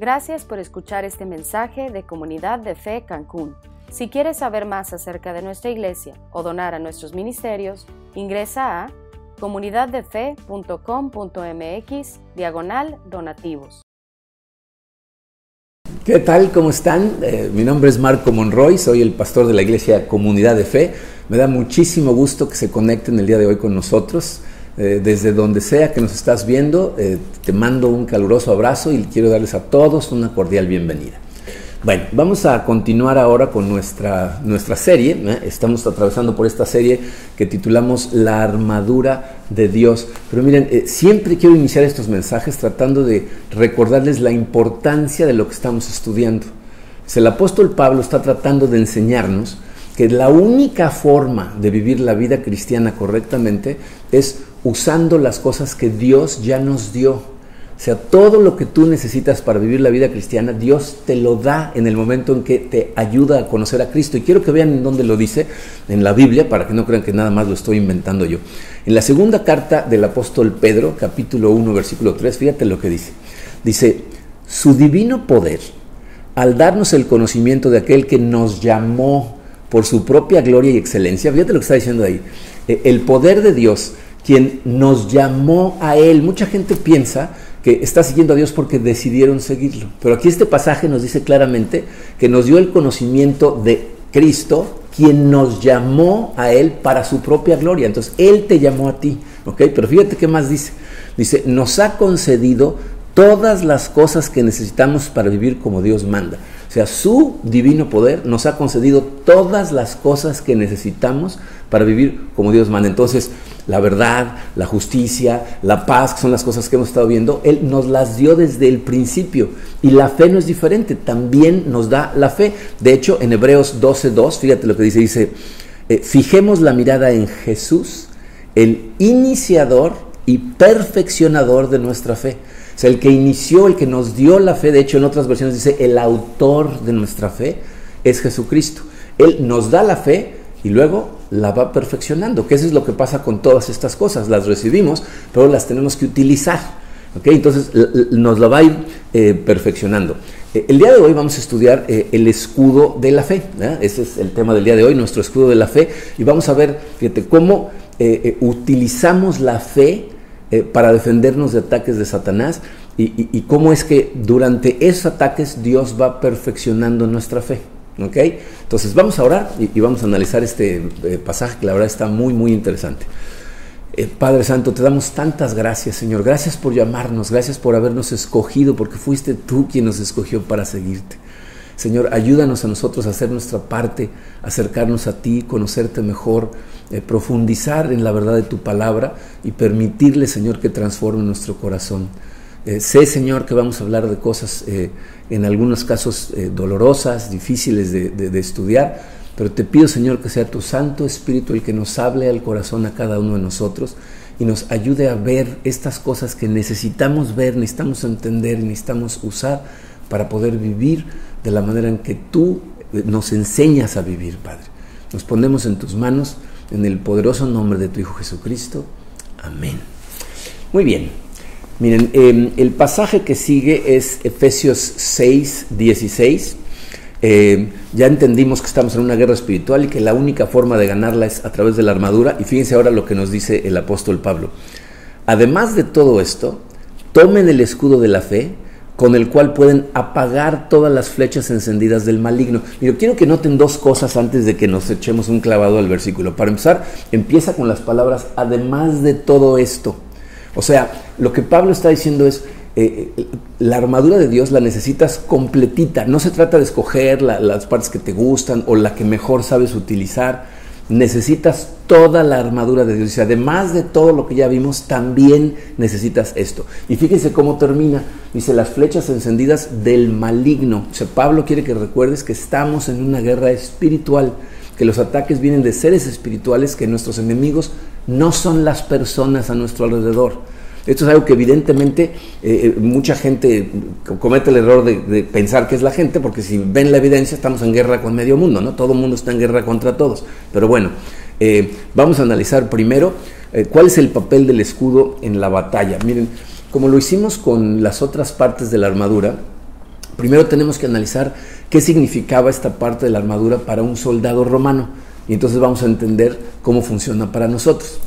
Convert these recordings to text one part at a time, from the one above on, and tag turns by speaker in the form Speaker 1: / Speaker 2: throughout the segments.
Speaker 1: Gracias por escuchar este mensaje de Comunidad de Fe Cancún. Si quieres saber más acerca de nuestra iglesia o donar a nuestros ministerios, ingresa a comunidaddefe.com.mx diagonal donativos.
Speaker 2: ¿Qué tal? ¿Cómo están? Eh, mi nombre es Marco Monroy, soy el pastor de la iglesia Comunidad de Fe. Me da muchísimo gusto que se conecten el día de hoy con nosotros. Eh, desde donde sea que nos estás viendo, eh, te mando un caluroso abrazo y quiero darles a todos una cordial bienvenida. Bueno, vamos a continuar ahora con nuestra, nuestra serie. ¿eh? Estamos atravesando por esta serie que titulamos La armadura de Dios. Pero miren, siempre quiero iniciar estos mensajes tratando de recordarles la importancia de lo que estamos estudiando. El apóstol Pablo está tratando de enseñarnos que la única forma de vivir la vida cristiana correctamente es usando las cosas que Dios ya nos dio. O sea, todo lo que tú necesitas para vivir la vida cristiana, Dios te lo da en el momento en que te ayuda a conocer a Cristo. Y quiero que vean en dónde lo dice, en la Biblia, para que no crean que nada más lo estoy inventando yo. En la segunda carta del apóstol Pedro, capítulo 1, versículo 3, fíjate lo que dice. Dice, su divino poder, al darnos el conocimiento de aquel que nos llamó por su propia gloria y excelencia, fíjate lo que está diciendo ahí, e, el poder de Dios quien nos llamó a Él. Mucha gente piensa que está siguiendo a Dios porque decidieron seguirlo. Pero aquí este pasaje nos dice claramente que nos dio el conocimiento de Cristo, quien nos llamó a Él para su propia gloria. Entonces, Él te llamó a ti. ¿ok? Pero fíjate qué más dice. Dice, nos ha concedido todas las cosas que necesitamos para vivir como Dios manda. O sea, su divino poder nos ha concedido todas las cosas que necesitamos para vivir como Dios manda. Entonces, la verdad, la justicia, la paz, que son las cosas que hemos estado viendo, Él nos las dio desde el principio. Y la fe no es diferente, también nos da la fe. De hecho, en Hebreos 12.2, fíjate lo que dice, dice, eh, fijemos la mirada en Jesús, el iniciador y perfeccionador de nuestra fe. O sea, el que inició, el que nos dio la fe, de hecho en otras versiones dice, el autor de nuestra fe es Jesucristo. Él nos da la fe y luego la va perfeccionando, que eso es lo que pasa con todas estas cosas, las recibimos, pero las tenemos que utilizar. ¿okay? Entonces nos la va a ir eh, perfeccionando. Eh, el día de hoy vamos a estudiar eh, el escudo de la fe. Ese es el tema del día de hoy, nuestro escudo de la fe. Y vamos a ver, fíjate, cómo utilizamos la fe para defendernos de ataques de Satanás y, y cómo es que durante esos ataques Dios va perfeccionando nuestra fe. ¿Ok? Entonces vamos a orar y, vamos a analizar este eh, pasaje que la verdad está muy, muy interesante. Eh, Padre Santo, te damos tantas gracias, Señor. Gracias por llamarnos, gracias por habernos escogido, porque fuiste tú quien nos escogió para seguirte. Señor, ayúdanos a nosotros a hacer nuestra parte, acercarnos a ti, conocerte mejor, eh, profundizar en la verdad de tu palabra y permitirle, Señor, que transforme nuestro corazón. Eh, sé, Señor, que vamos a hablar de cosas eh, en algunos casos dolorosas, difíciles de, estudiar, pero te pido, Señor, que sea tu Santo Espíritu el que nos hable al corazón a cada uno de nosotros y nos ayude a ver estas cosas que necesitamos ver, necesitamos entender necesitamos usar para poder vivir de la manera en que tú nos enseñas a vivir, Padre. Nos ponemos en tus manos en el poderoso nombre de tu Hijo Jesucristo. Amén. Muy bien. Miren, em, el pasaje que sigue es Efesios 6, 16. Em, ya entendimos que estamos en una guerra espiritual y que la única forma de ganarla es a través de la armadura. Y fíjense ahora lo que nos dice el apóstol Pablo. Además de todo esto, tomen el escudo de la fe con el cual pueden apagar todas las flechas encendidas del maligno. Yo quiero que noten dos cosas antes de que nos echemos un clavado al versículo. Para empezar, empieza con las palabras, además de todo esto. O sea, lo que Pablo está diciendo es, eh, eh, la armadura de Dios la necesitas completita. No se trata de escoger las partes que te gustan o la que mejor sabes utilizar. Necesitas toda la armadura de Dios. Y además de todo lo que ya vimos, también necesitas esto. Y fíjense cómo termina. Dice, las flechas encendidas del maligno. O sea, Pablo quiere que recuerdes que estamos en una guerra espiritual, que los ataques vienen de seres espirituales, que nuestros enemigos no son las personas a nuestro alrededor. Esto es algo que evidentemente eh, eh, mucha gente comete el error de, pensar que es la gente, porque si ven la evidencia estamos en guerra con medio mundo, ¿no? Todo el mundo está en guerra contra todos. Pero bueno, eh, vamos a analizar primero cuál es el papel del escudo en la batalla. Miren, como lo hicimos con las otras partes de la armadura, Primero tenemos que analizar qué significaba esta parte de la armadura para un soldado romano y entonces vamos a entender cómo funciona para nosotros.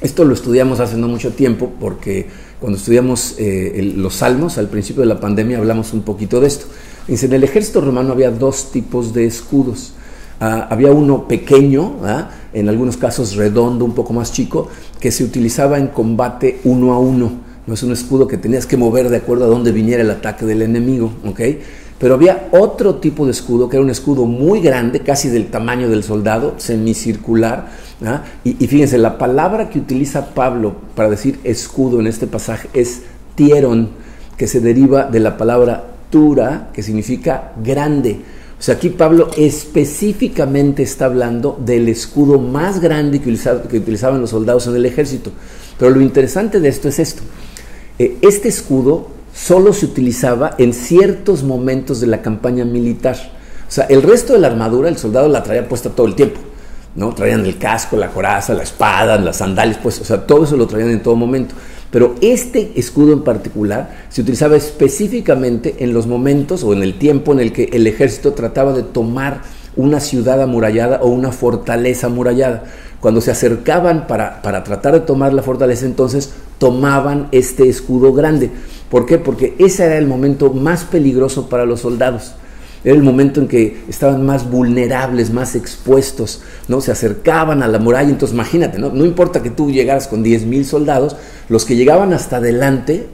Speaker 2: Esto lo estudiamos hace no mucho tiempo porque cuando estudiamos eh, los salmos al principio de la pandemia hablamos un poquito de esto. en el ejército romano había dos tipos de escudos. Ah, había uno pequeño, ¿ah? en algunos casos redondo, un poco más chico, que se utilizaba en combate uno a uno no es un escudo que tenías que mover de acuerdo a dónde viniera el ataque del enemigo, ¿ok? Pero había otro tipo de escudo, que era un escudo muy grande, casi del tamaño del soldado, semicircular. Y, fíjense, la palabra que utiliza Pablo para decir escudo en este pasaje es tieron, que se deriva de la palabra tura, que significa grande. O sea, aquí Pablo específicamente está hablando del escudo más grande que, que utilizaban los soldados en el ejército. Pero lo interesante de esto es esto. Eh, este escudo solo se utilizaba en ciertos momentos de la campaña militar. O sea, el resto de la armadura el soldado la traía puesta todo el tiempo. ¿No? Traían el casco, la coraza, la espada, las sandalias, pues, o sea, todo eso lo traían en todo momento. Pero este escudo en particular se utilizaba específicamente en los momentos o en el tiempo en el que el ejército trataba de tomar una ciudad amurallada o una fortaleza amurallada. Cuando se acercaban para, para tratar de tomar la fortaleza, entonces tomaban este escudo grande. ¿Por qué? Porque ese era el momento más peligroso para los soldados. Era el momento en que estaban más vulnerables, más expuestos, ¿no? Se acercaban a la muralla, entonces imagínate, ¿no? No importa que tú llegaras con 10.000 soldados, los que llegaban hasta adelante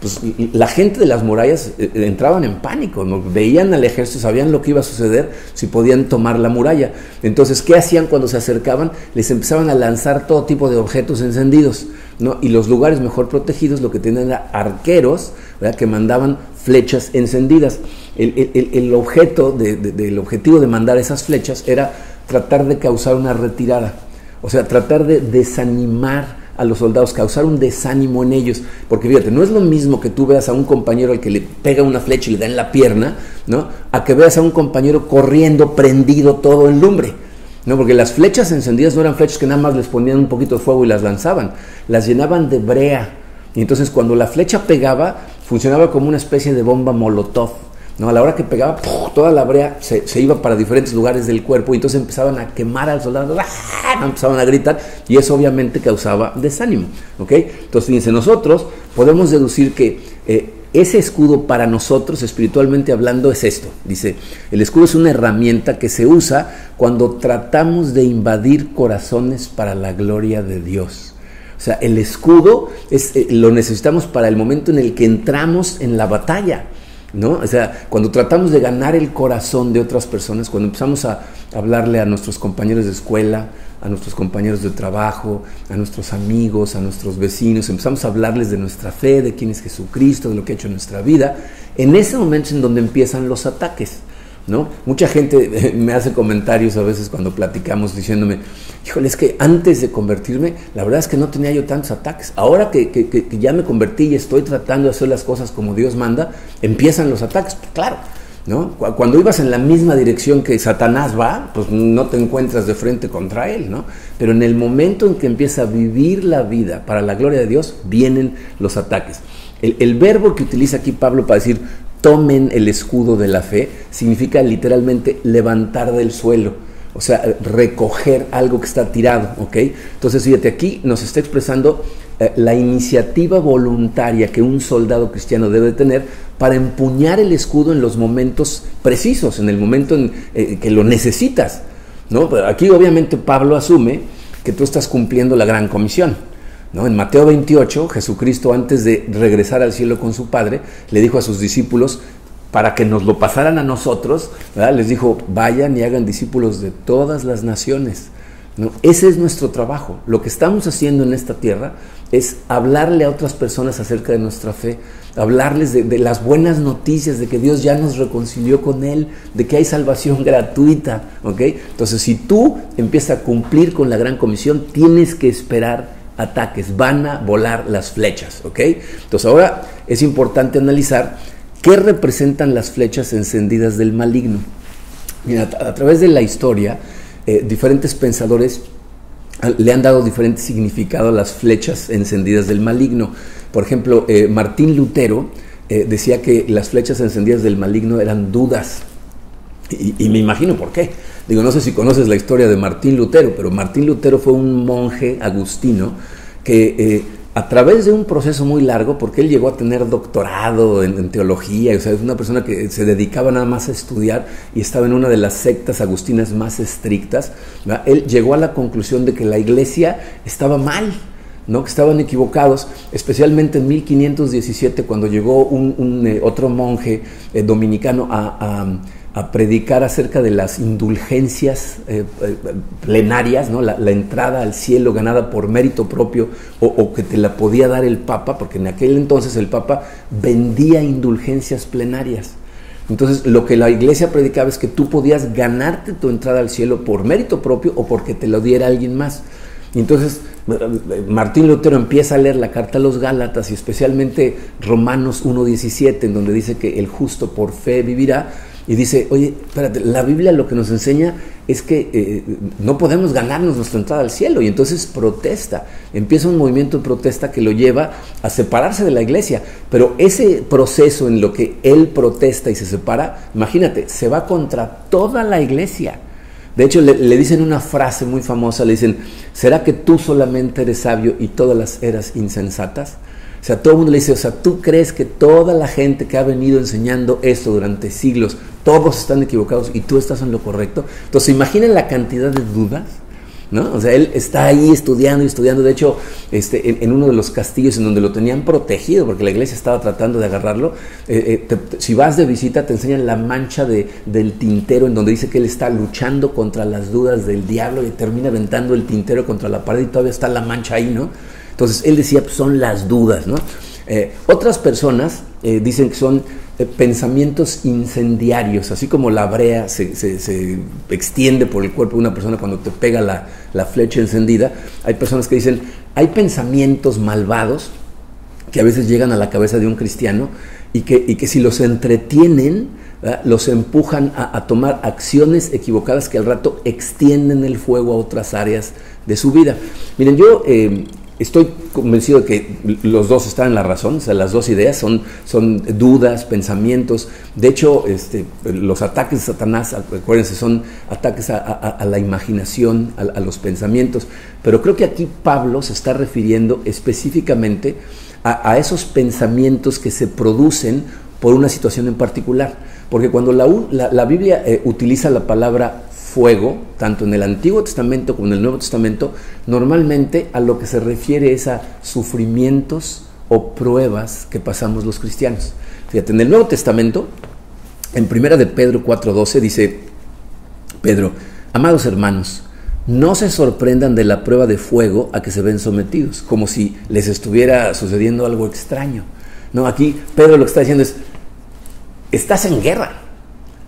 Speaker 2: pues la gente de las murallas eh, eh, entraban en pánico, ¿no? veían al ejército, sabían lo que iba a suceder si podían tomar la muralla. Entonces, ¿qué hacían cuando se acercaban? Les empezaban a lanzar todo tipo de objetos encendidos. ¿No? Y los lugares mejor protegidos lo que tenían era arqueros que mandaban flechas encendidas. El, objeto del objetivo de mandar esas flechas era tratar de causar una retirada, o sea, tratar de desanimar a los soldados, causar un desánimo en ellos. Porque fíjate, no es lo mismo que tú veas a un compañero al que le pega una flecha y le da en la pierna, ¿no? A que veas a un compañero corriendo, prendido todo en lumbre. ¿No? Porque las flechas encendidas no eran flechas que nada más les ponían un poquito de fuego y las lanzaban, las llenaban de brea. Y entonces cuando la flecha pegaba, funcionaba como una especie de bomba molotov. ¿no? A la hora que pegaba, toda la brea se, iba para diferentes lugares del cuerpo y entonces empezaban a quemar al soldado, ¡ah! empezaban a gritar y eso obviamente causaba desánimo. ¿ok? Entonces, fíjense, nosotros podemos deducir que eh, ese escudo para nosotros, espiritualmente hablando, es esto. Dice, el escudo es una herramienta que se usa cuando tratamos de invadir corazones para la gloria de Dios. O sea, el escudo es, eh, lo necesitamos para el momento en el que entramos en la batalla. ¿No? O sea, cuando tratamos de ganar el corazón de otras personas, cuando empezamos a hablarle a nuestros compañeros de escuela, a nuestros compañeros de trabajo, a nuestros amigos, a nuestros vecinos, empezamos a hablarles de nuestra fe, de quién es Jesucristo, de lo que ha hecho en nuestra vida, en ese momento es en donde empiezan los ataques. ¿No? Mucha gente me hace comentarios a veces cuando platicamos diciéndome, híjole, es que antes de convertirme, la verdad es que no tenía yo tantos ataques. Ahora que, que, ya me convertí y estoy tratando de hacer las cosas como Dios manda, empiezan los ataques. Pues claro, ¿no? Cuando ibas en la misma dirección que Satanás va, pues no te encuentras de frente contra él, ¿no? Pero en el momento en que empieza a vivir la vida para la gloria de Dios, vienen los ataques. El verbo que utiliza aquí Pablo para decir tomen el escudo de la fe significa literalmente levantar del suelo o sea, recoger algo que está tirado, ¿ok? Entonces, fíjate, aquí nos está expresando eh, la iniciativa voluntaria que un soldado cristiano debe tener para empuñar el escudo en los momentos precisos, en el momento en eh, que lo necesitas, ¿no? aquí obviamente Pablo asume que tú estás cumpliendo la gran comisión, ¿No? En Mateo 28, Jesucristo, antes de regresar al cielo con su Padre, le dijo a sus discípulos, para que nos lo pasaran a nosotros, les dijo, vayan y hagan discípulos de todas las naciones. Ese es nuestro trabajo. Lo que estamos haciendo en esta tierra es hablarle a otras personas acerca de nuestra fe, hablarles de, las buenas noticias, de que Dios ya nos reconcilió con Él, de que hay salvación gratuita. Entonces, si tú empiezas a cumplir con la gran comisión, tienes que esperar ataques, van a volar las flechas. Entonces, ahora es importante analizar ¿Qué representan las flechas encendidas del maligno? a, través de la historia, eh, diferentes pensadores le han dado diferente significado a las flechas encendidas del maligno. Por ejemplo, eh, Martín Lutero eh, decía que las flechas encendidas del maligno eran dudas. Y, me imagino por qué. Digo, no sé si conoces la historia de Martín Lutero, pero Martín Lutero fue un monje agustino que eh, a través de un proceso muy largo, porque él llegó a tener doctorado en, teología, o sea, es una persona que se dedicaba nada más a estudiar y estaba en una de las sectas agustinas más estrictas, él llegó a la conclusión de que la iglesia estaba mal, ¿no? que estaban equivocados, especialmente en 1517 cuando llegó un, eh, otro monje eh, dominicano a a predicar acerca de las indulgencias eh, eh, plenarias, ¿no? La, entrada al cielo ganada por mérito propio o, que te la podía dar el Papa, porque en aquel entonces el Papa vendía indulgencias plenarias. Entonces lo que la iglesia predicaba es que tú podías ganarte tu entrada al cielo por mérito propio o porque te lo diera alguien más. Entonces Martín Lutero empieza a leer la carta a los Gálatas y especialmente Romanos 1.17, en donde dice que el justo por fe vivirá y dice, oye, espérate, la Biblia lo que nos enseña es que eh, no podemos ganarnos nuestra entrada al cielo. Y entonces protesta, empieza un movimiento de protesta que lo lleva a separarse de la iglesia. Pero ese proceso en lo que él protesta y se separa, imagínate, se va contra toda la iglesia. De hecho, le, le, dicen una frase muy famosa, le dicen, ¿será que tú solamente eres sabio y todas las eras insensatas? O sea, todo el mundo le dice, o sea, ¿tú crees que toda la gente que ha venido enseñando esto durante siglos, todos están equivocados y tú estás en lo correcto? Entonces, imaginen la cantidad de dudas, ¿no? O sea, él está ahí estudiando y estudiando. De hecho, este, en, uno de los castillos en donde lo tenían protegido, porque la iglesia estaba tratando de agarrarlo, eh, eh, si vas de visita te enseñan la mancha de, del tintero en donde dice que él está luchando contra las dudas del diablo y termina aventando el tintero contra la pared y todavía está la mancha ahí, ¿no? Entonces él decía, pues son las dudas, ¿no? Eh, otras personas eh, dicen que son eh, pensamientos incendiarios, así como la brea se, extiende por el cuerpo de una persona cuando te pega la, flecha encendida. Hay personas que dicen, hay pensamientos malvados que a veces llegan a la cabeza de un cristiano y que, que si los entretienen, los empujan a, a, tomar acciones equivocadas que al rato extienden el fuego a otras áreas de su vida. Miren, yo Estoy convencido de que los dos están en la razón, o sea, las dos ideas son, son dudas, pensamientos. De hecho, este, los ataques de Satanás, acuérdense, son ataques a, la imaginación, a, los pensamientos. Pero creo que aquí Pablo se está refiriendo específicamente a, esos pensamientos que se producen por una situación en particular. Porque cuando la, la, Biblia eh, utiliza la palabra fuego, tanto en el Antiguo Testamento como en el Nuevo Testamento, normalmente a lo que se refiere es a sufrimientos o pruebas que pasamos los cristianos. Fíjate, en el Nuevo Testamento, en primera de Pedro 4:12 dice Pedro, amados hermanos, no se sorprendan de la prueba de fuego a que se ven sometidos, como si les estuviera sucediendo algo extraño. No, aquí Pedro lo que está diciendo es, estás en guerra,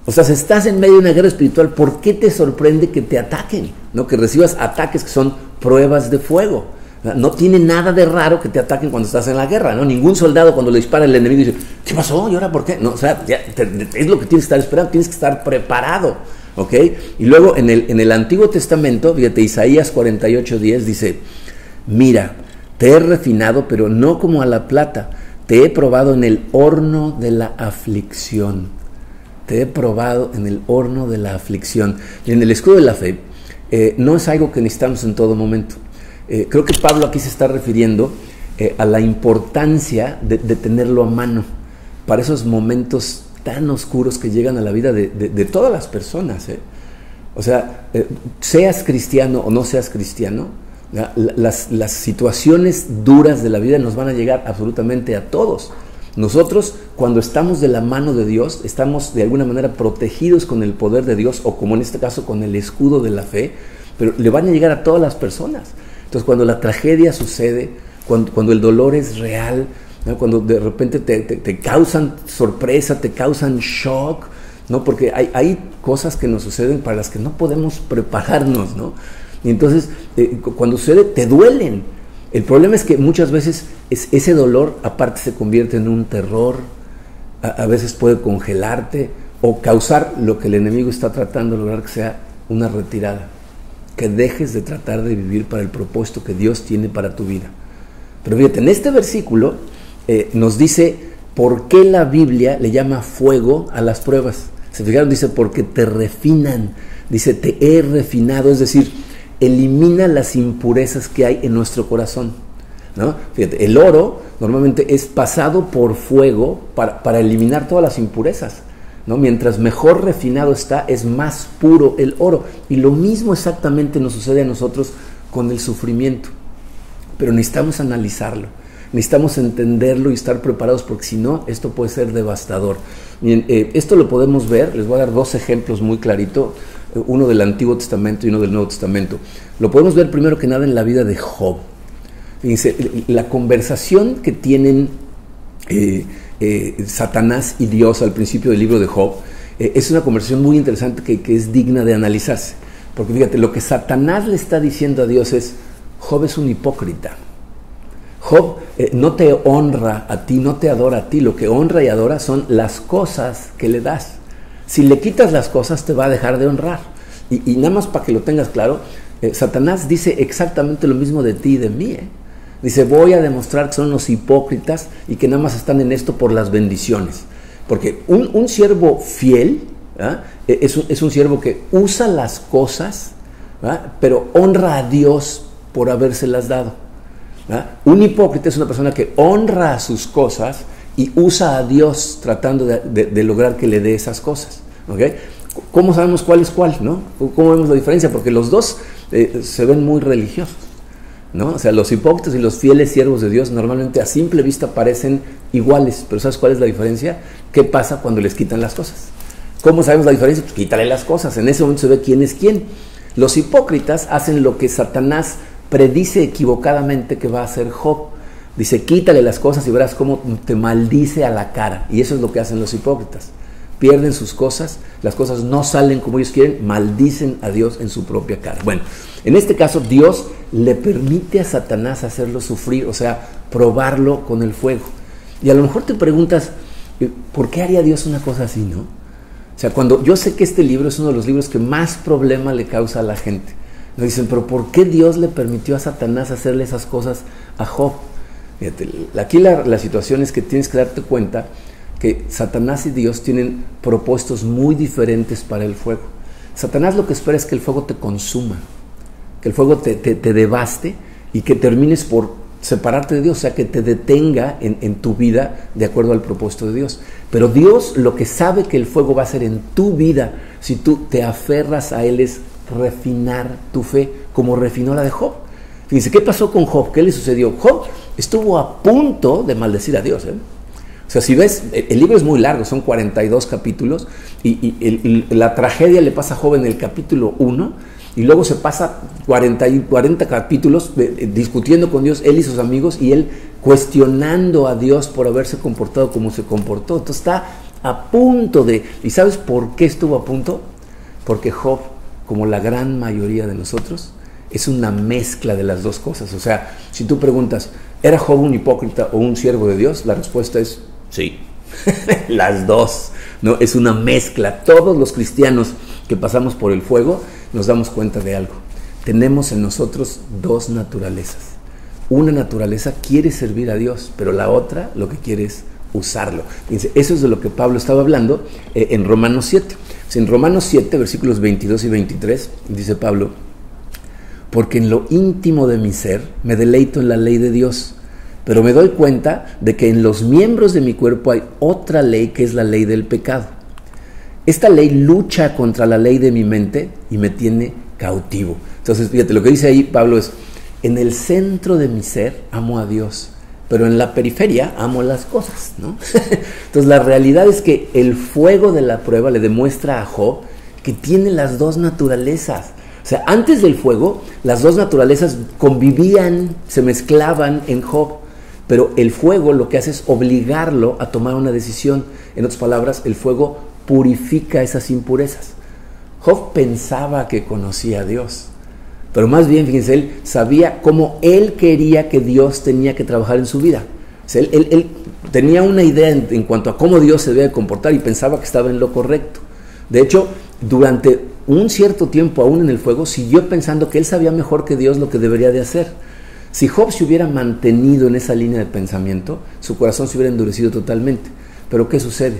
Speaker 2: o sea, si estás en medio de una guerra espiritual, ¿por qué te sorprende que te ataquen? ¿No? Que recibas ataques que son pruebas de fuego. No tiene nada de raro que te ataquen cuando estás en la guerra, ¿no? Ningún soldado cuando le dispara el enemigo dice, ¿qué pasó? ¿Y ahora por qué? No, o sea, es lo que tienes que estar esperando, tienes que estar preparado, ¿ok? Y luego en el, en el Antiguo Testamento, fíjate, Isaías 48, 10 dice, mira, te he refinado, pero no como a la plata, te he probado en el horno de la aflicción he probado en el horno de la aflicción. Y en el escudo de la fe eh, no es algo que necesitamos en todo momento. Eh, creo que Pablo aquí se está refiriendo eh, a la importancia de, tenerlo a mano para esos momentos tan oscuros que llegan a la vida de, todas las personas. O sea, seas cristiano o no seas cristiano, las situaciones duras de la vida nos van a llegar absolutamente a todos. Nosotros cuando estamos de la mano de Dios, estamos de alguna manera protegidos con el poder de Dios o como en este caso con el escudo de la fe, pero le van a llegar a todas las personas. Entonces cuando la tragedia sucede, cuando, el dolor es real, cuando de repente te, causan sorpresa, te causan shock, ¿no? porque hay, hay, cosas que nos suceden para las que no podemos prepararnos. ¿no? Y entonces eh, cuando sucede te duelen. El problema es que muchas veces ese dolor aparte se convierte en un terror, a, veces puede congelarte o causar lo que el enemigo está tratando de lograr que sea una retirada, que dejes de tratar de vivir para el propósito que Dios tiene para tu vida. Pero fíjate, en este versículo eh, nos dice ¿por qué la Biblia le llama fuego a las pruebas? Se fijaron, dice, porque te refinan, dice, te he refinado, es decir, elimina las impurezas que hay en nuestro corazón. ¿no? Fíjate, el oro normalmente es pasado por fuego para, para eliminar todas las impurezas. ¿no? Mientras mejor refinado está, es más puro el oro. Y lo mismo exactamente nos sucede a nosotros con el sufrimiento. Pero necesitamos analizarlo, necesitamos entenderlo y estar preparados porque si no, esto puede ser devastador. Eh, esto lo podemos ver, les voy a dar dos ejemplos muy claritos, uno del Antiguo Testamento y uno del Nuevo Testamento. Lo podemos ver primero que nada en la vida de Job. La conversación que tienen eh, Satanás y Dios al principio del libro de Job es una conversación muy interesante que, es digna de analizarse. Porque fíjate, lo que Satanás le está diciendo a Dios es, Job es un hipócrita. Job eh, no te honra a ti, no te adora a ti, lo que honra y adora son las cosas que le das. Si le quitas las cosas te va a dejar de honrar. Y, nada más para que lo tengas claro, eh, Satanás dice exactamente lo mismo de ti y de mí. ¿eh? Dice, voy a demostrar que son los hipócritas y que nada más están en esto por las bendiciones. Porque un, siervo fiel es, un, es, un, siervo que usa las cosas, pero honra a Dios por habérselas dado. Un hipócrita es una persona que honra sus cosas y usa a Dios tratando de, lograr que le dé esas cosas. ¿Cómo sabemos cuál es cuál? ¿no? ¿Cómo vemos la diferencia? Porque los dos eh, se ven muy religiosos. ¿no? O sea, los hipócritas y los fieles siervos de Dios normalmente a simple vista parecen iguales, pero ¿sabes cuál es la diferencia? ¿Qué pasa cuando les quitan las cosas? ¿Cómo sabemos la diferencia? Pues quítale las cosas. En ese momento se ve quién es quién. Los hipócritas hacen lo que Satanás predice equivocadamente que va a hacer Job. Dice, quítale las cosas y verás cómo te maldice a la cara. Y eso es lo que hacen los hipócritas. Pierden sus cosas, las cosas no salen como ellos quieren, maldicen a Dios en su propia cara. Bueno, en este caso Dios le permite a Satanás hacerlo sufrir, o sea, probarlo con el fuego. Y a lo mejor te preguntas, eh, ¿por qué haría Dios una cosa así, no? O sea, cuando yo sé que este libro es uno de los libros que más problema le causa a la gente. Nos dicen, pero ¿por qué Dios le permitió a Satanás hacerle esas cosas a Job? aquí la, la situación es que tienes que darte cuenta que Satanás y Dios tienen propuestos muy diferentes para el fuego. Satanás lo que espera es que el fuego te consuma, que el fuego te, te, devaste y que termines por separarte de Dios, o sea, que te detenga en, en, tu vida de acuerdo al propósito de Dios. Pero Dios lo que sabe que el fuego va a hacer en tu vida, si tú te aferras a Él, es refinar tu fe como refinó la de Job. Fíjense, ¿qué pasó con Job? ¿Qué le sucedió? Job estuvo a punto de maldecir a Dios. ¿eh? O sea, si ves, el libro es muy largo, son 42 capítulos, y, la tragedia le pasa a Job en el capítulo 1, y luego se pasa 40, 40 capítulos discutiendo con Dios, él y sus amigos, y él cuestionando a Dios por haberse comportado como se comportó. Entonces está a punto de... ¿Y sabes por qué estuvo a punto? Porque Job como la gran mayoría de nosotros, es una mezcla de las dos cosas. O sea, si tú preguntas, ¿era Job un hipócrita o un siervo de Dios? La respuesta es sí. las dos. No, es una mezcla. Todos los cristianos que pasamos por el fuego nos damos cuenta de algo. Tenemos en nosotros dos naturalezas. Una naturaleza quiere servir a Dios, pero la otra lo que quiere es usarlo. eso es de lo que Pablo estaba hablando eh, en Romanos 7. En Romanos 7, versículos 22 y 23, dice Pablo, porque en lo íntimo de mi ser me deleito en la ley de Dios, pero me doy cuenta de que en los miembros de mi cuerpo hay otra ley que es la ley del pecado. Esta ley lucha contra la ley de mi mente y me tiene cautivo. Entonces, fíjate, lo que dice ahí Pablo es, en el centro de mi ser amo a Dios, pero en la periferia amo las cosas, ¿no? Entonces la realidad es que el fuego de la prueba le demuestra a Job que tiene las dos naturalezas. O sea, antes del fuego, las dos naturalezas convivían, se mezclaban en Job, pero el fuego lo que hace es obligarlo a tomar una decisión. En otras palabras, el fuego purifica esas impurezas. Job pensaba que conocía a Dios, pero más bien, fíjense, él sabía cómo él quería que Dios tenía que trabajar en su vida. él, tenía una idea en, cuanto a cómo Dios se debe comportar y pensaba que estaba en lo correcto. De hecho, durante un cierto tiempo aún en el fuego, siguió pensando que él sabía mejor que Dios lo que debería de hacer. Si Job se hubiera mantenido en esa línea de pensamiento, su corazón se hubiera endurecido totalmente. Pero ¿qué sucede?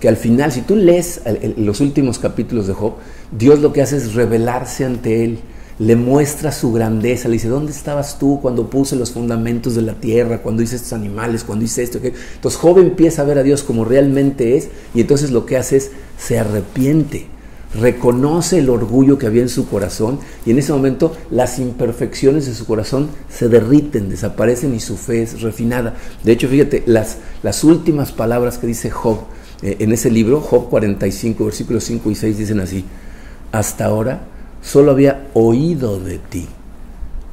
Speaker 2: Que al final, si tú lees los últimos capítulos de Job, Dios lo que hace es revelarse ante él, le muestra su grandeza, le dice, ¿dónde estabas tú cuando puse los fundamentos de la tierra, cuando hice estos animales, cuando hice esto? Entonces Job empieza a ver a Dios como realmente es y entonces lo que hace es se arrepiente reconoce el orgullo que había en su corazón y en ese momento las imperfecciones de su corazón se derriten, desaparecen y su fe es refinada. De hecho, fíjate, las, las últimas palabras que dice Job eh, en ese libro, Job 45, versículos 5 y 6, dicen así, hasta ahora solo había oído de ti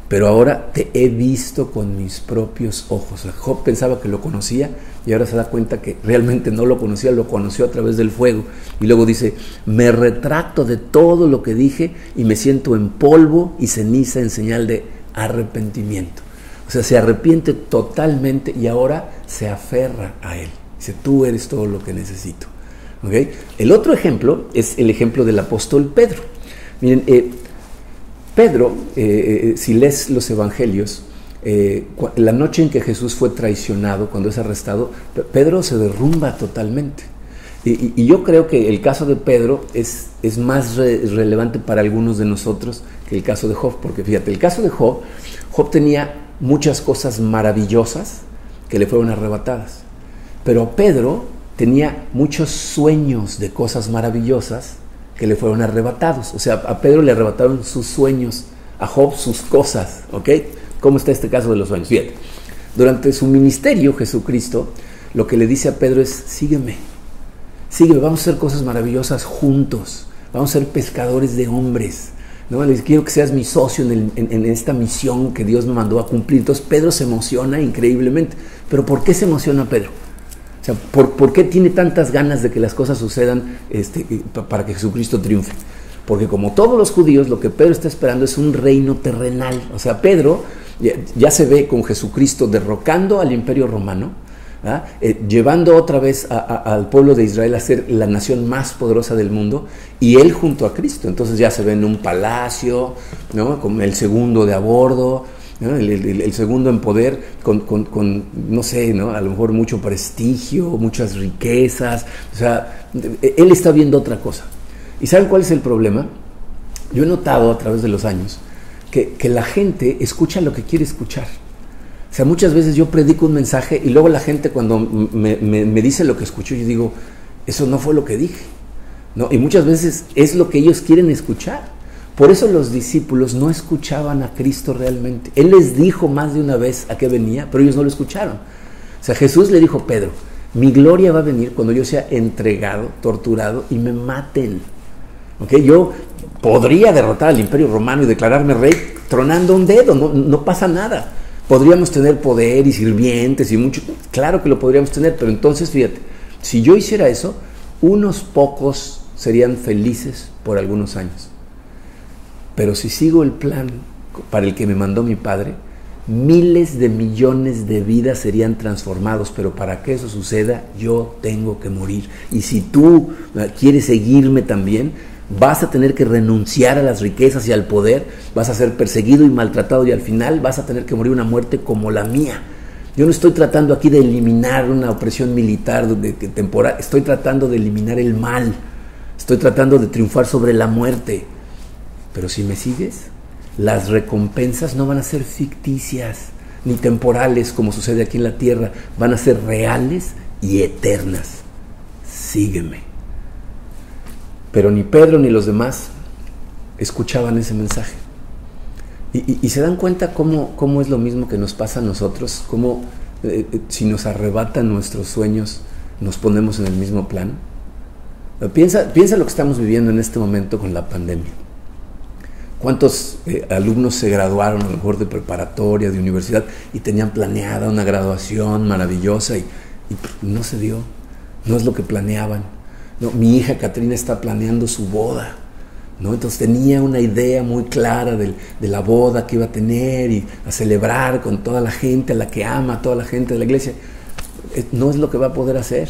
Speaker 2: pero ahora te he visto con mis propios ojos. Job pensaba que lo conocía y ahora se da cuenta que realmente no lo conocía, lo conoció a través del fuego. Y luego dice, me retracto de todo lo que dije y me siento en polvo y ceniza en señal de arrepentimiento. O sea, se arrepiente totalmente y ahora se aferra a él. Dice, tú eres todo lo que necesito. El otro ejemplo es el ejemplo del apóstol Pedro. Miren, eh, Pedro, eh, eh, si lees los evangelios, eh, la noche en que Jesús fue traicionado, cuando es arrestado, Pedro se derrumba totalmente. Y, yo creo que el caso de Pedro es, es más relevante para algunos de nosotros que el caso de Job, porque fíjate, el caso de Job, Job tenía muchas cosas maravillosas que le fueron arrebatadas, pero Pedro tenía muchos sueños de cosas maravillosas que le fueron arrebatados. O sea, a Pedro le arrebataron sus sueños, a Job sus cosas. ¿Ok? ¿Cómo está este caso de los sueños? Bien, durante su ministerio, Jesucristo lo que le dice a Pedro es: sígueme, sígueme, vamos a hacer cosas maravillosas juntos, vamos a ser pescadores de hombres. ¿no? Les quiero que seas mi socio en, en, esta misión que Dios me mandó a cumplir. Entonces Pedro se emociona increíblemente. Pero ¿por qué se emociona Pedro? Sea, ¿por, qué tiene tantas ganas de que las cosas sucedan este, para que Jesucristo triunfe? Porque como todos los judíos, lo que Pedro está esperando es un reino terrenal. O sea, Pedro ya, se ve con Jesucristo derrocando al imperio romano, ¿ah? eh, llevando otra vez al pueblo de Israel a ser la nación más poderosa del mundo, y él junto a Cristo. Entonces ya se ve en un palacio, ¿no? como el segundo de a bordo, el, segundo en poder con, no sé, ¿no? a lo mejor mucho prestigio, muchas riquezas, o sea, él está viendo otra cosa. ¿Y saben cuál es el problema? Yo he notado a través de los años que, la gente escucha lo que quiere escuchar. O sea, muchas veces yo predico un mensaje y luego la gente cuando me, me dice lo que escuchó, yo digo, eso no fue lo que dije. ¿no? Y muchas veces es lo que ellos quieren escuchar. Por eso los discípulos no escuchaban a Cristo realmente. Él les dijo más de una vez a qué venía, pero ellos no lo escucharon. O sea, Jesús le dijo Pedro, mi gloria va a venir cuando yo sea entregado, torturado y me maten. ¿Okay? Yo podría derrotar al imperio romano y declararme rey tronando un dedo, no, no pasa nada. Podríamos tener poder y sirvientes y mucho, claro que lo podríamos tener, pero entonces fíjate, si yo hiciera eso, unos pocos serían felices por algunos años. Pero si sigo el plan para el que me mandó mi padre, miles de millones de vidas serían transformados, pero para que eso suceda yo tengo que morir. Y si tú eh, quieres seguirme también, vas a tener que renunciar a las riquezas y al poder, vas a ser perseguido y maltratado y al final vas a tener que morir una muerte como la mía. Yo no estoy tratando aquí de eliminar una opresión militar temporal, estoy tratando de eliminar el mal, estoy tratando de triunfar sobre la muerte. Pero si me sigues, las recompensas no van a ser ficticias ni temporales como sucede aquí en la tierra, van a ser reales y eternas. Sígueme. Pero ni Pedro ni los demás escuchaban ese mensaje. Y, se dan cuenta cómo, cómo, es lo mismo que nos pasa a nosotros, cómo eh, eh, si nos arrebatan nuestros sueños, nos ponemos en el mismo plan. Piensa, piensa lo que estamos viviendo en este momento con la pandemia. ¿Cuántos eh, alumnos se graduaron a lo mejor de preparatoria, de universidad y tenían planeada una graduación maravillosa y, no se dio? No es lo que planeaban. No, mi hija Catrina está planeando su boda. ¿no? Entonces tenía una idea muy clara de, de la boda que iba a tener y a celebrar con toda la gente a la que ama, a toda la gente de la iglesia. Eh, no es lo que va a poder hacer.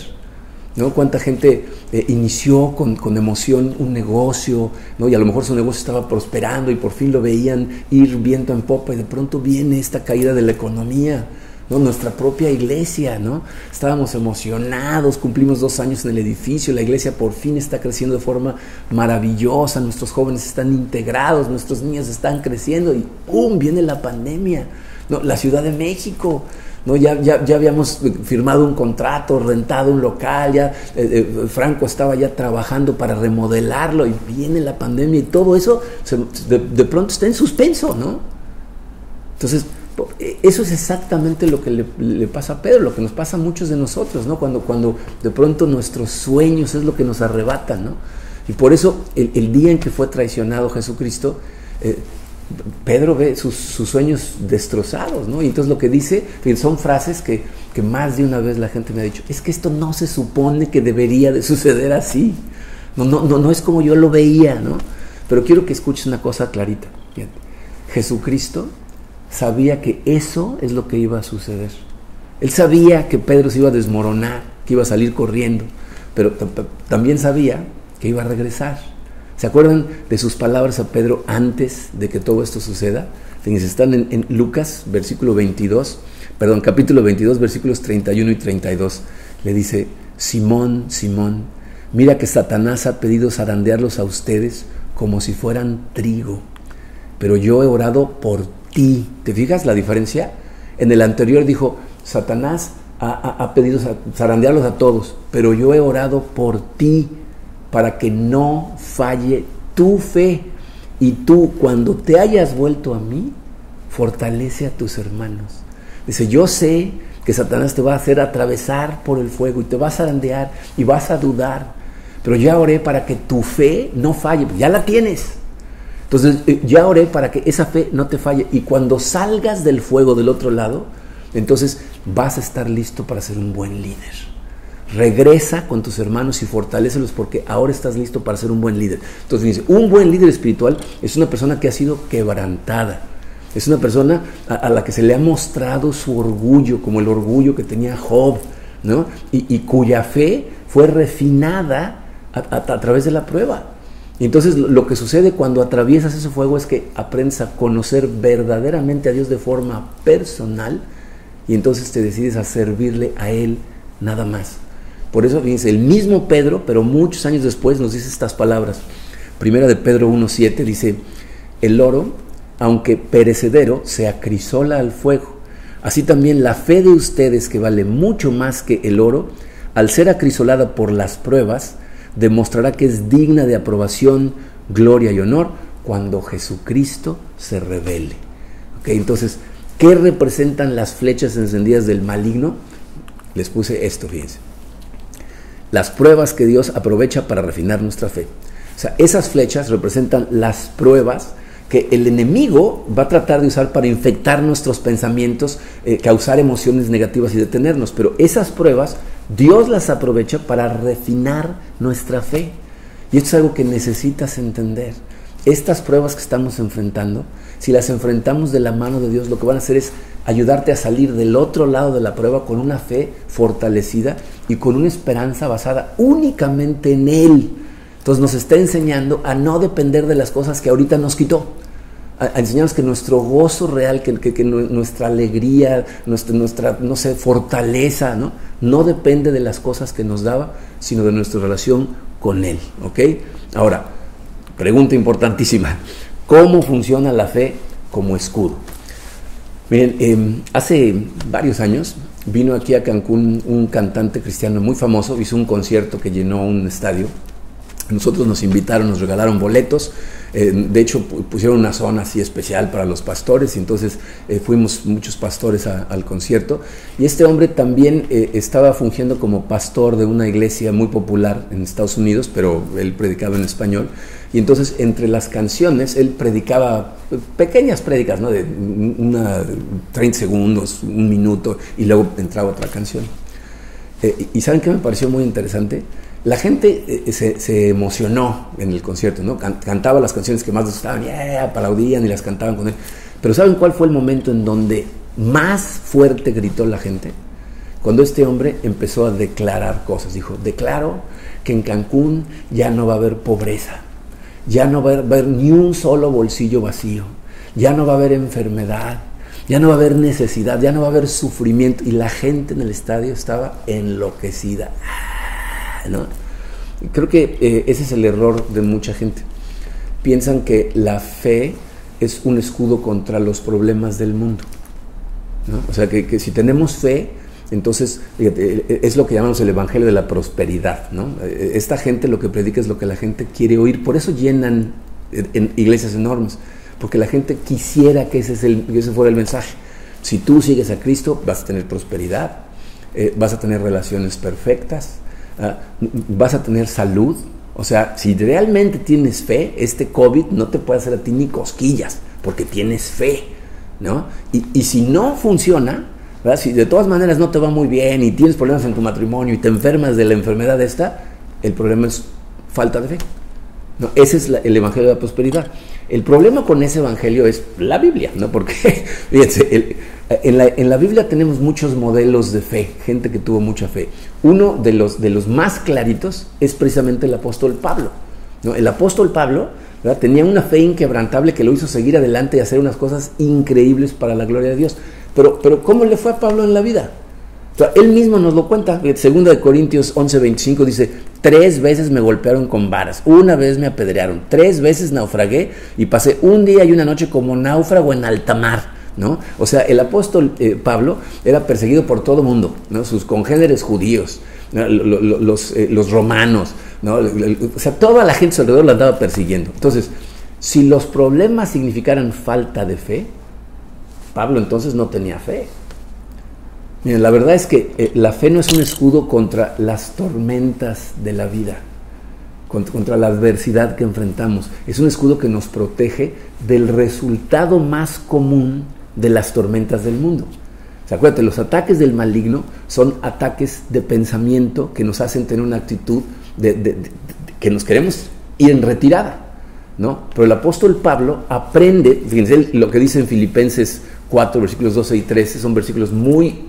Speaker 2: ¿No? Cuánta gente eh, inició con, con, emoción un negocio, ¿no? Y a lo mejor su negocio estaba prosperando y por fin lo veían ir viento en popa y de pronto viene esta caída de la economía, ¿no? Nuestra propia iglesia, ¿no? Estábamos emocionados, cumplimos dos años en el edificio, la iglesia por fin está creciendo de forma maravillosa, nuestros jóvenes están integrados, nuestros niños están creciendo y ¡pum! viene la pandemia, ¿no? La Ciudad de México, ¿no? Ya, ya, ya, habíamos firmado un contrato, rentado un local, ya eh, eh, Franco estaba ya trabajando para remodelarlo y viene la pandemia y todo eso de, de, pronto está en suspenso, ¿no? Entonces, e, eso es exactamente lo que le, pasa a Pedro, lo que nos pasa a muchos de nosotros, ¿no? Cuando, cuando de pronto nuestros sueños es lo que nos arrebatan, ¿no? Y por eso el, día en que fue traicionado Jesucristo, eh, Pedro ve sus, sueños destrozados, ¿no? Y entonces lo que dice, son frases que, que, más de una vez la gente me ha dicho, es que esto no se supone que debería de suceder así, no, no, no, no es como yo lo veía, ¿no? Pero quiero que escuches una cosa clarita. Jesucristo sabía que eso es lo que iba a suceder. Él sabía que Pedro se iba a desmoronar, que iba a salir corriendo, pero también sabía que iba a regresar. ¿Se acuerdan de sus palabras a Pedro antes de que todo esto suceda? Fíjense, están en, en, Lucas, versículo 22, perdón, capítulo 22, versículos 31 y 32. Le dice, Simón, Simón, mira que Satanás ha pedido zarandearlos a ustedes como si fueran trigo, pero yo he orado por ¿Te fijas la diferencia? En el anterior dijo, Satanás ha, pedido zarandearlos a todos, pero yo he orado por ti para que no falle tu fe. Y tú, cuando te hayas vuelto a mí, fortalece a tus hermanos. Dice, yo sé que Satanás te va a hacer atravesar por el fuego y te va a zarandear y vas a dudar, pero ya oré para que tu fe no falle, ya la tienes. Entonces, eh, ya oré para que esa fe no te falle. Y cuando salgas del fuego del otro lado, entonces vas a estar listo para ser un buen líder. Regresa con tus hermanos y fortalecelos porque ahora estás listo para ser un buen líder. Entonces dice, un buen líder espiritual es una persona que ha sido quebrantada. Es una persona a, la que se le ha mostrado su orgullo, como el orgullo que tenía Job, ¿no? Y, cuya fe fue refinada a través de la prueba. Y entonces lo que sucede cuando atraviesas ese fuego es que aprendes a conocer verdaderamente a Dios de forma personal y entonces te decides a servirle a Él nada más. Por eso, fíjense, el mismo Pedro, pero muchos años después nos dice estas palabras. Primera de Pedro 1.7 dice, el oro, aunque perecedero, se acrisola al fuego. Así también la fe de ustedes, que vale mucho más que el oro, al ser acrisolada por las pruebas, demostrará que es digna de aprobación, gloria y honor cuando Jesucristo se revele. Entonces, ¿qué representan las flechas encendidas del maligno? Les puse esto, fíjense. Las pruebas que Dios aprovecha para refinar nuestra fe. O sea, esas flechas representan las pruebas que el enemigo va a tratar de usar para infectar nuestros pensamientos, eh, causar emociones negativas y detenernos. Pero esas pruebas Dios las aprovecha para refinar nuestra fe. Y esto es algo que necesitas entender. Estas pruebas que estamos enfrentando, si las enfrentamos de la mano de Dios, lo que van a hacer es ayudarte a salir del otro lado de la prueba con una fe fortalecida y con una esperanza basada únicamente en Él. Entonces nos está enseñando a no depender de las cosas que ahorita nos quitó a, enseñarnos que nuestro gozo real, que, nuestra alegría, nuestra, nuestra, no sé, fortaleza, ¿no? no depende de las cosas que nos daba, sino de nuestra relación con Él. ¿Ok? Ahora, pregunta importantísima. ¿Cómo funciona la fe como escudo? Miren, em, hace varios años vino aquí a Cancún un cantante cristiano muy famoso, hizo un concierto que llenó un estadio. Nosotros nos invitaron, nos regalaron boletos eh, de hecho, pusieron una zona así especial para los pastores y entonces eh, fuimos muchos pastores al concierto. Y este hombre también eh, estaba fungiendo como pastor de una iglesia muy popular en Estados Unidos, pero él predicaba en español. Y entonces entre las canciones él predicaba pequeñas prédicas, ¿no? De una, 30 segundos, un minuto, y luego entraba otra canción. ¿Y saben qué me pareció muy interesante? La gente eh, se, emocionó en el concierto, ¿no? cantaba las canciones que más gustaban, yeah, aplaudían y las cantaban con él. Pero ¿saben cuál fue el momento en donde más fuerte gritó la gente? cuando este hombre empezó a declarar cosas. Dijo, declaro que en Cancún ya no va a haber pobreza, ya no va a haber ni un solo bolsillo vacío, ya no va a haber enfermedad, ya no va a haber necesidad, ya no va a haber sufrimiento. Y la gente en el estadio estaba enloquecida. Creo que eh, ese es el error de mucha gente. Piensan que la fe es un escudo contra los problemas del mundo. O sea, que, si tenemos fe, entonces fíjate, es lo que llamamos el Evangelio de la prosperidad. ¿no? Esta gente lo que predica es lo que la gente quiere oír. Por eso llenan en iglesias enormes porque la gente quisiera que ese, es el, ese fuera el mensaje. Si tú sigues a Cristo, vas a tener prosperidad, eh, vas a tener relaciones perfectas, ah, vas a tener salud. O sea, si realmente tienes fe, este COVID no te puede hacer a ti ni cosquillas, porque tienes fe, ¿no? Y, y si no funciona, si de todas maneras no te va muy bien y tienes problemas en tu matrimonio y te enfermas de la enfermedad esta, el problema es falta de fe. ¿no? Ese es el Evangelio de la prosperidad. El problema con ese evangelio es la Biblia, ¿no? Porque, fíjense, en, la, Biblia tenemos muchos modelos de fe, gente que tuvo mucha fe. Uno de los, de los más claritos es precisamente el apóstol Pablo. El apóstol Pablo tenía una fe inquebrantable que lo hizo seguir adelante y hacer unas cosas increíbles para la gloria de Dios. Pero, pero ¿cómo le fue a Pablo en la vida? él mismo nos lo cuenta. Segunda de Corintios 11:25 dice, tres veces me golpearon con varas, una vez me apedrearon, tres veces naufragué y pasé un día y una noche como náufrago en alta mar. ¿No? O sea, el apóstol eh, Pablo era perseguido por todo mundo, sus congéneres judíos, los, eh, los, romanos, ¿no? o sea, toda la gente alrededor lo andaba persiguiendo. Entonces, si los problemas significaran falta de fe, Pablo entonces no tenía fe. Miren, la verdad es que eh, la fe no es un escudo contra las tormentas de la vida, contra, la adversidad que enfrentamos. Es un escudo que nos protege del resultado más común de las tormentas del mundo. ¿Se acuérdate? Los ataques del maligno son ataques de pensamiento que nos hacen tener una actitud de, que nos queremos ir en retirada. ¿no? Pero el apóstol Pablo aprende, fíjense lo que dice en Filipenses 4, versículos 12 y 13, son versículos muy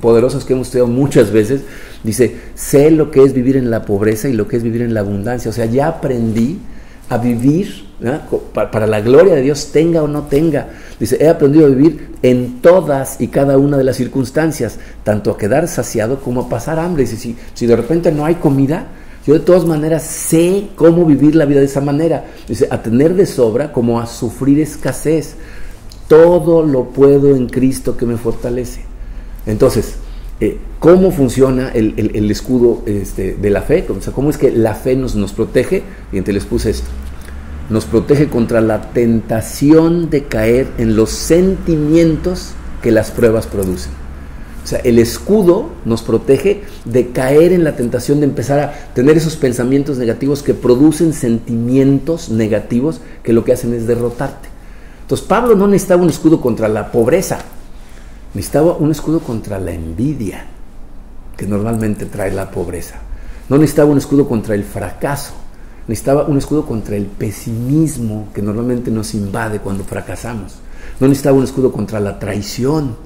Speaker 2: poderosos que hemos estudiado muchas veces, dice, sé lo que es vivir en la pobreza y lo que es vivir en la abundancia. O sea, ya aprendí a vivir para la gloria de Dios, tenga o no tenga. Dice, he aprendido a vivir en todas y cada una de las circunstancias, tanto a quedar saciado como a pasar hambre. Dice, si, si de repente no hay comida, yo de todas maneras sé cómo vivir la vida de esa manera. Dice, a tener de sobra como a sufrir escasez. Todo lo puedo en Cristo que me fortalece. Entonces, eh, ¿cómo funciona el, escudo este, de la fe? ¿cómo es que la fe nos, nos protege? Y entonces les puse esto. Nos protege contra la tentación de caer en los sentimientos que las pruebas producen. O sea, el escudo nos protege de caer en la tentación de empezar a tener esos pensamientos negativos que producen sentimientos negativos que lo que hacen es derrotarte. Entonces Pablo no necesitaba un escudo contra la pobreza, Necesitaba un escudo contra la envidia, que normalmente trae la pobreza. No necesitaba un escudo contra el fracaso. Necesitaba un escudo contra el pesimismo que normalmente nos invade cuando fracasamos. No necesitaba un escudo contra la traición.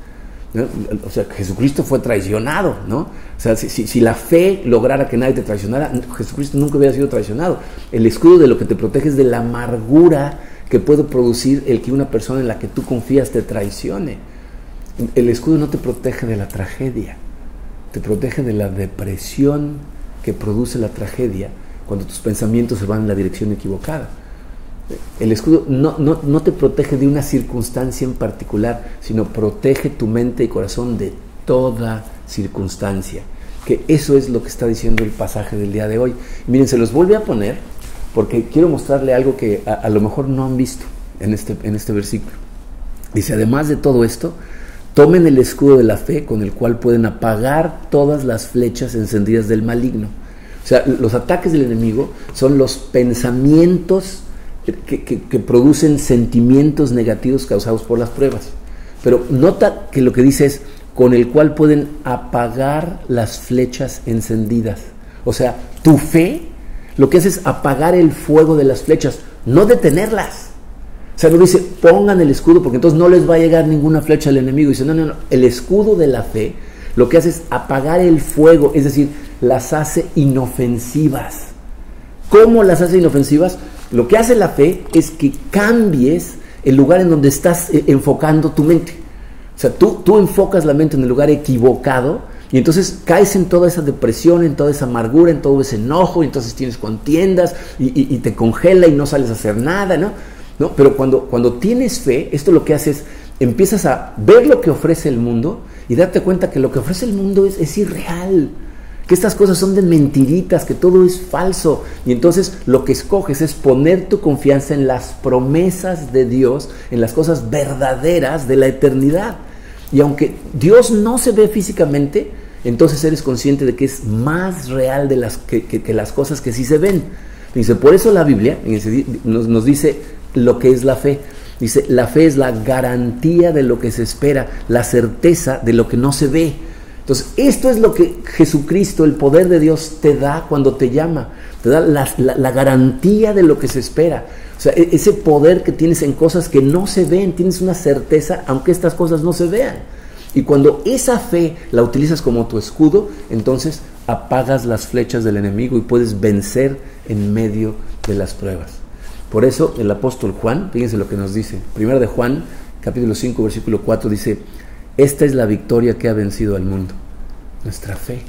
Speaker 2: O sea, Jesucristo fue traicionado, ¿no? O sea, si, si, la fe lograra que nadie te traicionara, Jesucristo nunca hubiera sido traicionado. El escudo de lo que te protege es de la amargura que puede producir el que una persona en la que tú confías te traicione. El escudo no te protege de la tragedia, te protege de la depresión que produce la tragedia cuando tus pensamientos se van en la dirección equivocada. El escudo no, no, te protege de una circunstancia en particular, sino protege tu mente y corazón de toda circunstancia. Que eso es lo que está diciendo el pasaje del día de hoy. miren, se los vuelve a poner porque quiero mostrarle algo que a, a, lo mejor no han visto en este, en este versículo. Dice, además de todo esto, Tomen el escudo de la fe con el cual pueden apagar todas las flechas encendidas del maligno. O sea, los ataques del enemigo son los pensamientos que, producen sentimientos negativos causados por las pruebas. Pero nota que lo que dice es con el cual pueden apagar las flechas encendidas. O sea, tu fe lo que hace es apagar el fuego de las flechas, no detenerlas. O sea, no dice, pongan el escudo porque entonces no les va a llegar ninguna flecha al enemigo. Dice, no, no, no, el escudo de la fe lo que hace es apagar el fuego, es decir, las hace inofensivas. ¿Cómo las hace inofensivas? Lo que hace la fe es que cambies el lugar en donde estás eh, enfocando tu mente. O sea, tú, tú enfocas la mente en el lugar equivocado y entonces caes en toda esa depresión, en toda esa amargura, en todo ese enojo, y entonces tienes contiendas y, te congela y no sales a hacer nada, ¿no? ¿No? Pero cuando, cuando tienes fe, esto lo que hace es, empiezas a ver lo que ofrece el mundo y darte cuenta que lo que ofrece el mundo es, irreal que estas cosas son de mentiritas, que todo es falso. Y entonces lo que escoges es poner tu confianza en las promesas de Dios, en las cosas verdaderas de la eternidad. Y aunque Dios no se ve físicamente, entonces eres consciente de que es más real de las, que, las cosas que sí se ven. Dice, por eso la Biblia nos dice lo que es la fe. Dice, la fe es la garantía de lo que se espera, la certeza de lo que no se ve. Entonces, esto es lo que Jesucristo, el poder de Dios, te da cuando te llama. Te da la, garantía de lo que se espera. O sea, e, ese poder que tienes en cosas que no se ven, tienes una certeza, aunque estas cosas no se vean. Y cuando esa fe la utilizas como tu escudo, entonces apagas las flechas del enemigo y puedes vencer en medio de las pruebas. Por eso el apóstol Juan, fíjense lo que nos dice. Primero de Juan, capítulo 5, versículo 4, dice, esta es la victoria que ha vencido al mundo, nuestra fe.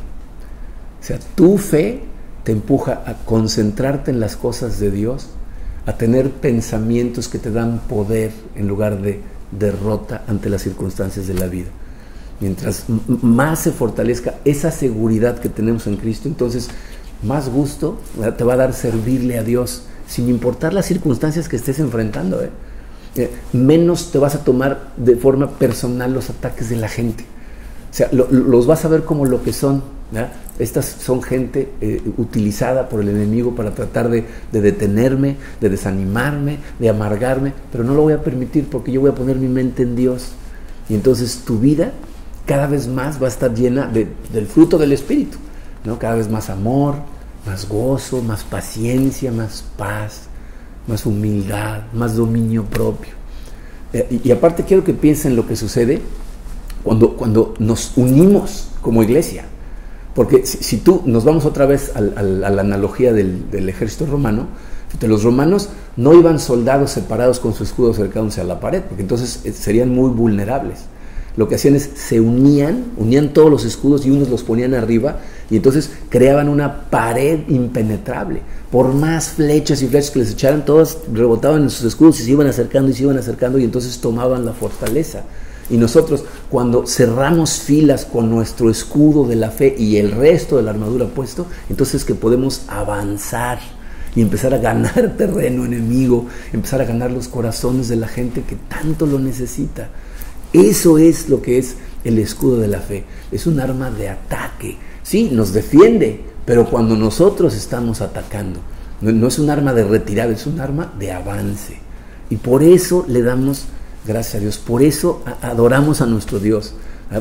Speaker 2: O sea, tu fe te empuja a concentrarte en las cosas de Dios, a tener pensamientos que te dan poder en lugar de derrota ante las circunstancias de la vida. Mientras más se fortalezca esa seguridad que tenemos en Cristo, entonces más gusto te va a dar servirle a Dios, sin importar las circunstancias que estés enfrentando. ¿eh? menos te vas a tomar de forma personal los ataques de la gente. O sea, los vas a ver como lo que son. Estas son gente eh, utilizada por el enemigo para tratar de, detenerme, de desanimarme, de amargarme, pero no lo voy a permitir porque yo voy a poner mi mente en Dios. Y entonces tu vida cada vez más va a estar llena del fruto del Espíritu. ¿no? Cada vez más amor, más gozo, más paciencia, más paz, más humildad, más dominio propio. Eh, y, aparte quiero que piensen lo que sucede cuando, cuando nos unimos como iglesia. Porque si, tú nos vamos otra vez a, la analogía del, ejército romano, los romanos no iban soldados separados con su escudo cercándose a la pared, porque entonces eh, serían muy vulnerables lo que hacían es se unían, unían todos los escudos y unos los ponían arriba y entonces creaban una pared impenetrable. Por más flechas y flechas que les echaran, todas rebotaban en sus escudos y se iban acercando y se iban acercando y entonces tomaban la fortaleza. Y nosotros cuando cerramos filas con nuestro escudo de la fe y el resto de la armadura puesto, entonces que podemos avanzar y empezar a ganar terreno enemigo, empezar a ganar los corazones de la gente que tanto lo necesita. Eso es lo que es el escudo de la fe. Es un arma de ataque. Sí, nos defiende, pero cuando nosotros estamos atacando, no, es un arma de retirada, es un arma de avance. Y por eso le damos gracias a Dios, por eso adoramos a nuestro Dios,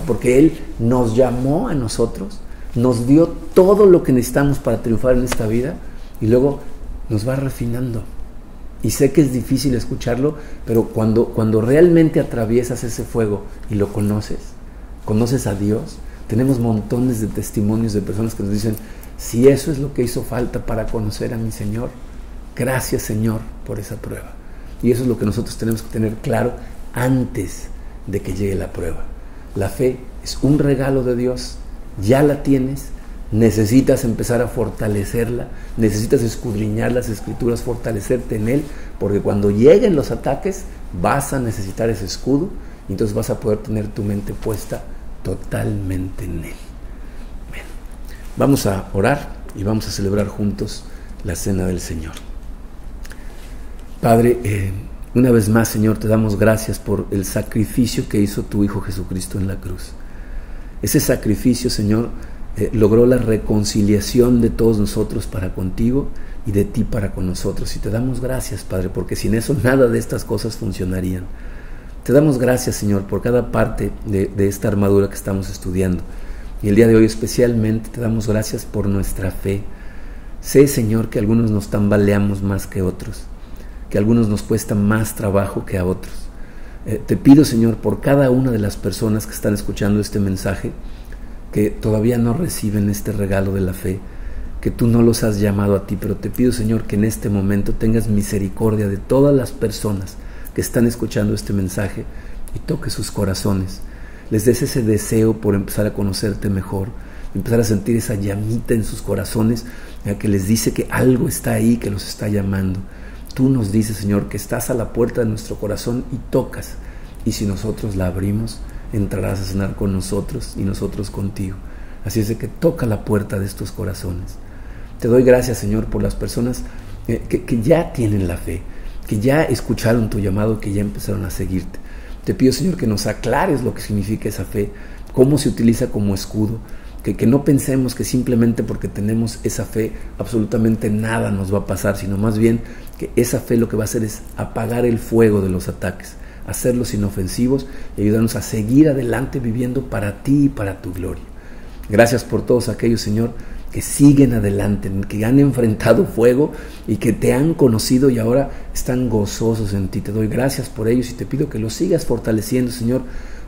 Speaker 2: porque Él nos llamó a nosotros, nos dio todo lo que necesitamos para triunfar en esta vida y luego nos va refinando. Y sé que es difícil escucharlo, pero cuando, cuando realmente atraviesas ese fuego y lo conoces, conoces a Dios, tenemos montones de testimonios de personas que nos dicen, si eso es lo que hizo falta para conocer a mi Señor, gracias Señor por esa prueba. Y eso es lo que nosotros tenemos que tener claro antes de que llegue la prueba. La fe es un regalo de Dios, ya la tienes, necesitas empezar a fortalecerla, necesitas escudriñar las escrituras, fortalecerte en él, porque cuando lleguen los ataques vas a necesitar ese escudo y entonces vas a poder tener tu mente puesta totalmente en él. vamos a orar y vamos a celebrar juntos la cena del Señor. Padre, eh, una vez más, Señor, te damos gracias por el sacrificio que hizo tu Hijo Jesucristo en la cruz. Ese sacrificio, Señor, eh, logró la reconciliación de todos nosotros para contigo y de ti para con nosotros. Y te damos gracias, Padre, porque sin eso nada de estas cosas funcionarían. Te damos gracias, Señor, por cada parte de, esta armadura que estamos estudiando. Y el día de hoy especialmente te damos gracias por nuestra fe. Sé, Señor, que algunos nos tambaleamos más que otros, que algunos nos cuesta más trabajo que a otros. Eh, te pido, Señor, por cada una de las personas que están escuchando este mensaje, que todavía no reciben este regalo de la fe, que tú no los has llamado a ti, pero te pido Señor que en este momento tengas misericordia de todas las personas que están escuchando este mensaje y toque sus corazones, les des ese deseo por empezar a conocerte mejor, empezar a sentir esa llamita en sus corazones que les dice que algo está ahí, que los está llamando. Tú nos dices, Señor, que estás a la puerta de nuestro corazón y tocas. Y si nosotros la abrimos, entrarás a cenar con nosotros y nosotros contigo. Así es de que toca la puerta de estos corazones. Te doy gracias, Señor, por las personas eh, que ya tienen la fe, que ya escucharon tu llamado, que ya empezaron a seguirte. Te pido, Señor, que nos aclares lo que significa esa fe, cómo se utiliza como escudo, que, no pensemos que simplemente porque tenemos esa fe absolutamente nada nos va a pasar, sino más bien que esa fe lo que va a hacer es apagar el fuego de los ataques, hacerlos inofensivos y ayudarnos a seguir adelante viviendo para ti y para tu gloria. Gracias por todos aquellos, Señor, que siguen adelante, que han enfrentado fuego y que te han conocido y ahora están gozosos en ti. Te doy gracias por ellos y te pido que los sigas fortaleciendo, Señor,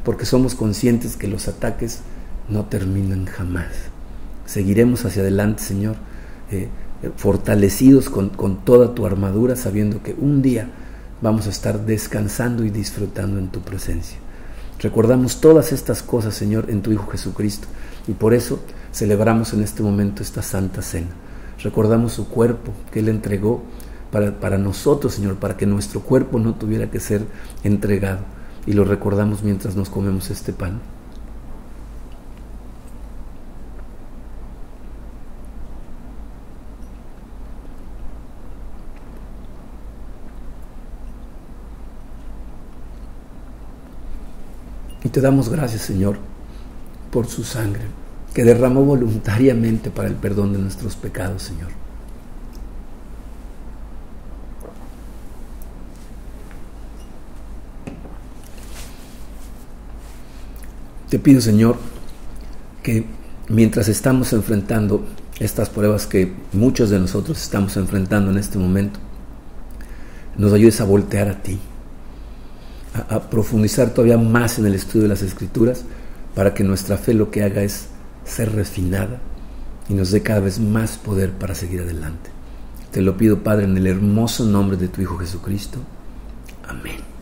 Speaker 2: porque somos conscientes que los ataques no terminan jamás. Seguiremos hacia adelante, Señor, eh, fortalecidos con, con toda tu armadura, sabiendo que un día vamos a estar descansando y disfrutando en tu presencia. Recordamos todas estas cosas, Señor, en tu Hijo Jesucristo, y por eso celebramos en este momento esta santa cena. Recordamos su cuerpo que Él entregó para, para nosotros, Señor, para que nuestro cuerpo no tuviera que ser entregado. Y lo recordamos mientras nos comemos este pan. Y te damos gracias, Señor, por su sangre, que derramó voluntariamente para el perdón de nuestros pecados, Señor. Te pido, Señor, que mientras estamos enfrentando estas pruebas que muchos de nosotros estamos enfrentando en este momento, nos ayudes a voltear a ti, a, profundizar todavía más en el estudio de las escrituras para que nuestra fe lo que haga es ser refinada y nos dé cada vez más poder para seguir adelante. Te lo pido, Padre, en el hermoso nombre de tu Hijo Jesucristo. Amén.